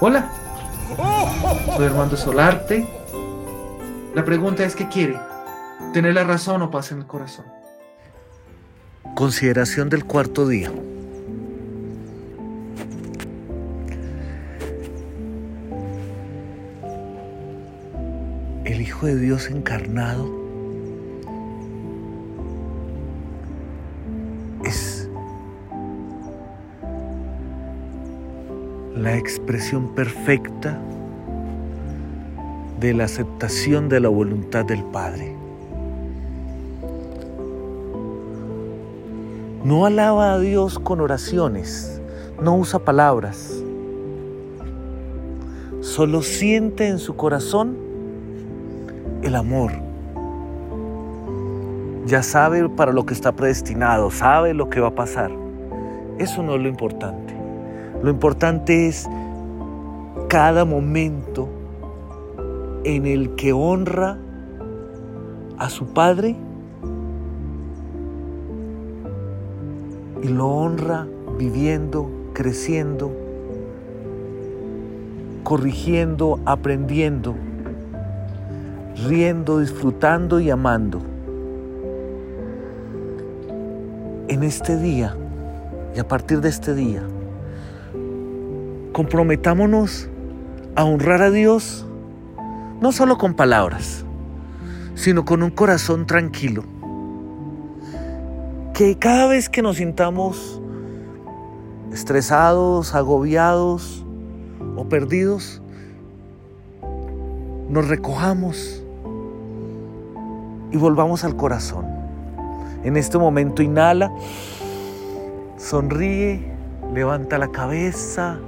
Hola, soy Armando Solarte. La pregunta es, ¿qué quiere? ¿Tener la razón o paz en el corazón? Consideración del cuarto día. El Hijo de Dios encarnado la expresión perfecta de la aceptación de la voluntad del Padre. No alaba a Dios con oraciones, no usa palabras, solo siente en su corazón el amor. Ya sabe para lo que está predestinado, sabe lo que va a pasar. Eso no es lo importante. Lo importante es cada momento en el que honra a su Padre y lo honra viviendo, creciendo, corrigiendo, aprendiendo, riendo, disfrutando y amando. En este día y a partir de este día, comprometámonos a honrar a Dios no solo con palabras, sino con un corazón tranquilo que cada vez que nos sintamos estresados, agobiados o perdidos, nos recojamos y volvamos al corazón. En este momento inhala, sonríe, levanta la cabeza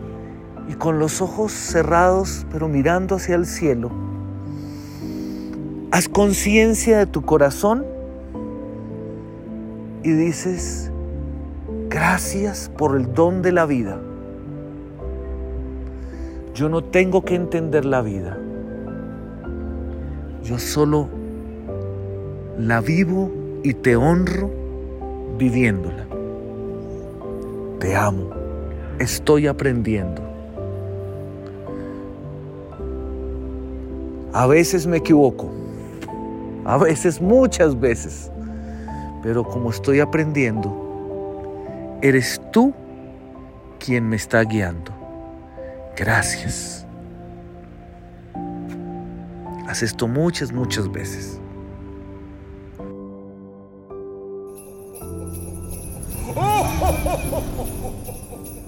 y con los ojos cerrados pero mirando hacia el cielo, haz conciencia de tu corazón y dices, gracias por el don de la vida. Yo no tengo que entender la vida. Yo solo la vivo y te honro viviéndola. Te amo. Estoy aprendiendo. A veces me equivoco, a veces, muchas veces, pero como estoy aprendiendo, eres tú quien me está guiando. Gracias. Haz esto muchas, muchas veces.